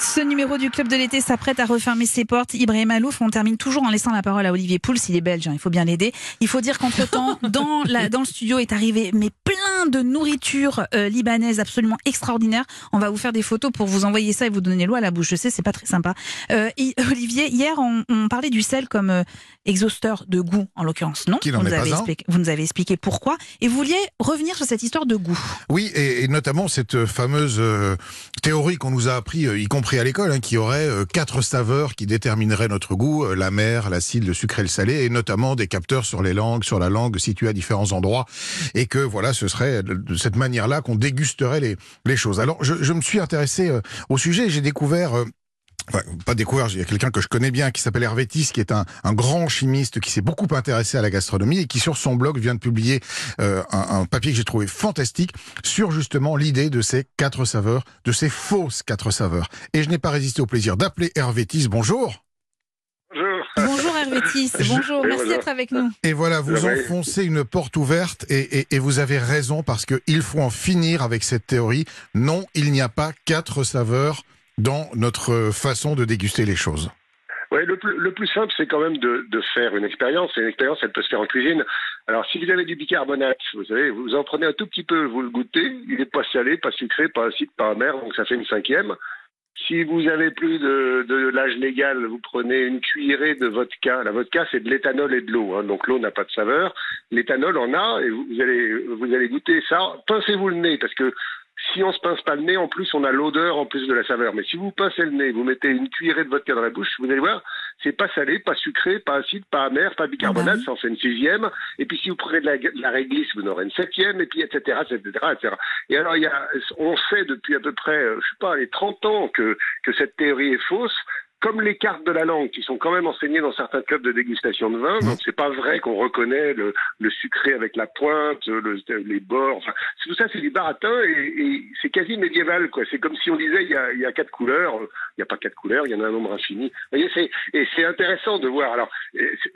Ce numéro du Club de l'été s'apprête à refermer ses portes. Ibrahim Alouf, on termine toujours en laissant la parole à Olivier Pouls, il est belge, hein, il faut bien l'aider. Il faut dire qu'entre-temps, dans, la, dans le studio est arrivé mais plein de nourriture euh, libanaise absolument extraordinaire. On va vous faire des photos pour vous envoyer ça et vous donner l'eau à la bouche. Je sais, c'est pas très sympa. Euh, Olivier, hier, on, on, parlait du sel comme euh, exhausteur de goût, en l'occurrence, non? Vous, nous avez expliqué, vous nous avez expliqué pourquoi. Et vous vouliez revenir sur cette histoire de goût. Oui, et, et notamment cette fameuse théorie qu'on nous a appris, y compris à l'école, hein, qui aurait euh, quatre saveurs qui détermineraient notre goût, euh, la mer, l'acide, le sucré le salé, et notamment des capteurs sur les langues, sur la langue situés à différents endroits, et que voilà, ce serait de cette manière-là qu'on dégusterait les, choses. Alors, je, me suis intéressé euh, au sujet, et j'ai découvert Enfin, pas découvert, il y a quelqu'un que je connais bien qui s'appelle Hervétis, qui est un, un grand chimiste qui s'est beaucoup intéressé à la gastronomie et qui sur son blog vient de publier euh, un, un, papier que j'ai trouvé fantastique sur justement l'idée de ces quatre saveurs, de ces fausses quatre saveurs. Et je n'ai pas résisté au plaisir d'appeler Hervétis. Bonjour. Bonjour. Bonjour Hervétis, bonjour, merci d'être avec nous. Et voilà, vous enfoncez une porte ouverte et, et, et vous avez raison parce qu'il faut en finir avec cette théorie. Non, il n'y a pas quatre saveurs dans notre façon de déguster les choses Oui, le plus, le plus simple, c'est quand même de, faire une expérience. Et une expérience, elle peut se faire en cuisine. Alors, si vous avez du bicarbonate, vous savez, vous en prenez un tout petit peu, vous le goûtez. Il n'est pas salé, pas sucré, pas acide, pas amer, donc ça fait une cinquième. Si vous avez plus de, l'âge légal, vous prenez une cuillerée de vodka. La vodka, c'est de l'éthanol et de l'eau. Hein, donc l'eau n'a pas de saveur. L'éthanol en a et vous, allez, vous allez goûter ça. Pincez-vous le nez parce que si on se pince pas le nez, en plus, on a l'odeur en plus de la saveur. Mais si vous pincez le nez, vous mettez une cuillerée de vodka dans la bouche, vous allez voir, c'est pas salé, pas sucré, pas acide, pas amer, pas bicarbonate, ça en fait une sixième. Et puis si vous prenez de la, de la réglisse, vous en aurez une septième, et puis etc., etc., etc. Et alors, il y a, on sait depuis à peu près, je sais pas, les 30 ans que, que cette théorie est fausse comme les cartes de la langue qui sont quand même enseignées dans certains clubs de dégustation de vin, donc c'est pas vrai qu'on reconnaît le, le, sucré avec la pointe, le, les bords, enfin tout ça c'est du baratin et, et c'est quasi médiéval quoi. C'est comme si on disait il y a, il y a quatre couleurs, il n'y a pas quatre couleurs, il y en a un nombre infini. Vous voyez, c'est et c'est intéressant de voir. Alors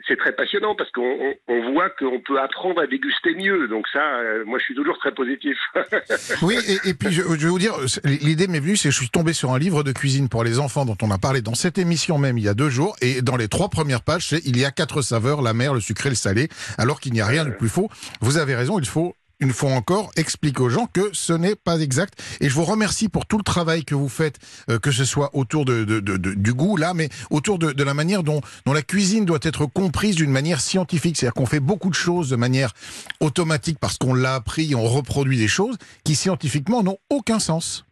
c'est très passionnant parce qu'on on, on voit qu'on peut apprendre à déguster mieux. Donc ça, euh, moi je suis toujours très positif. oui et, et puis je, je vais vous dire, l'idée m'est venue, c'est que je suis tombé sur un livre de cuisine pour les enfants dont on a parlé dans cette émission même il y a deux jours et dans les trois premières pages, c'est il y a quatre saveurs, la mer, le sucré, le salé, alors qu'il n'y a rien de plus faux. Vous avez raison, il faut une fois encore, expliquer aux gens que ce n'est pas exact. Et je vous remercie pour tout le travail que vous faites, euh, que ce soit autour du goût, là, mais autour de, la manière dont, dont la cuisine doit être comprise d'une manière scientifique. C'est-à-dire qu'on fait beaucoup de choses de manière automatique parce qu'on l'a appris, on reproduit des choses qui scientifiquement n'ont aucun sens.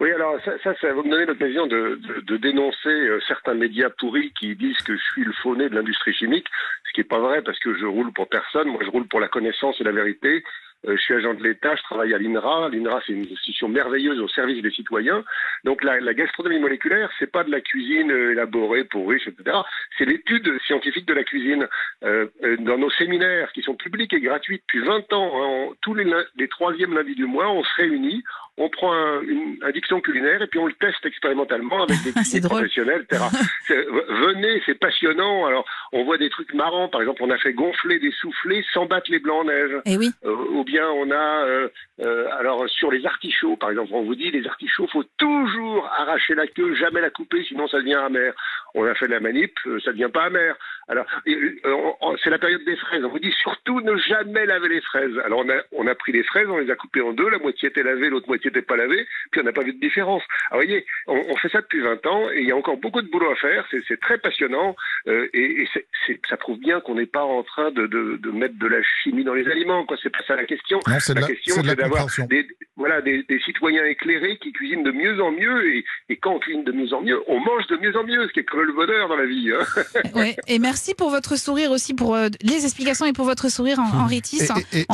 Oui, alors ça, ça, ça va me donner l'occasion de, de, de, dénoncer euh, certains médias pourris qui disent que je suis le faux nez de l'industrie chimique, ce qui n'est pas vrai parce que je roule pour personne. Moi, je roule pour la connaissance et la vérité. Euh, je suis agent de l'État, je travaille à l'INRA. L'INRA, c'est une institution merveilleuse au service des citoyens. Donc la, la gastronomie moléculaire, c'est pas de la cuisine euh, élaborée pour riches, etc. C'est l'étude scientifique de la cuisine. Euh, dans nos séminaires, qui sont publics et gratuits depuis 20 ans, hein, tous les, les troisièmes lundis du mois, on se réunit, on prend un, une, un dicton culinaire et puis on le teste expérimentalement avec des cuisiniers professionnels, etc. venez, c'est passionnant. Alors, on voit des trucs marrants. Par exemple, on a fait gonfler des soufflets sans battre les blancs en neige. Et euh, oui. ou bien on a, euh, euh, alors sur les artichauts, par exemple, on vous dit les artichauts, faut toujours arracher la queue, jamais la couper, sinon ça devient amer. On a fait la manip, euh, ça devient pas amer. Alors, euh, c'est la période des fraises. On vous dit surtout ne jamais laver les fraises. Alors, on a, on a pris les fraises, on les a coupées en deux, la moitié était lavée, l'autre moitié n'était pas lavée, puis on n'a pas vu de différence. Alors, vous voyez, on, on, fait ça depuis 20 ans et il y a encore beaucoup de boulot à faire. C'est très passionnant euh, et, et c est, c est, ça prouve bien qu'on n'est pas en train de, de, de, mettre de la chimie dans les aliments. Quoi, c'est pas ça la question. Non, la, la, question, c'est d'avoir des, voilà, des, des, citoyens éclairés qui cuisinent de mieux en mieux et, et, quand on cuisine de mieux en mieux, on mange de mieux en mieux, ce qui est le bonheur dans la vie. Hein. ouais, et merci pour votre sourire aussi, pour euh, les explications et pour votre sourire, en, Henri. Et, et,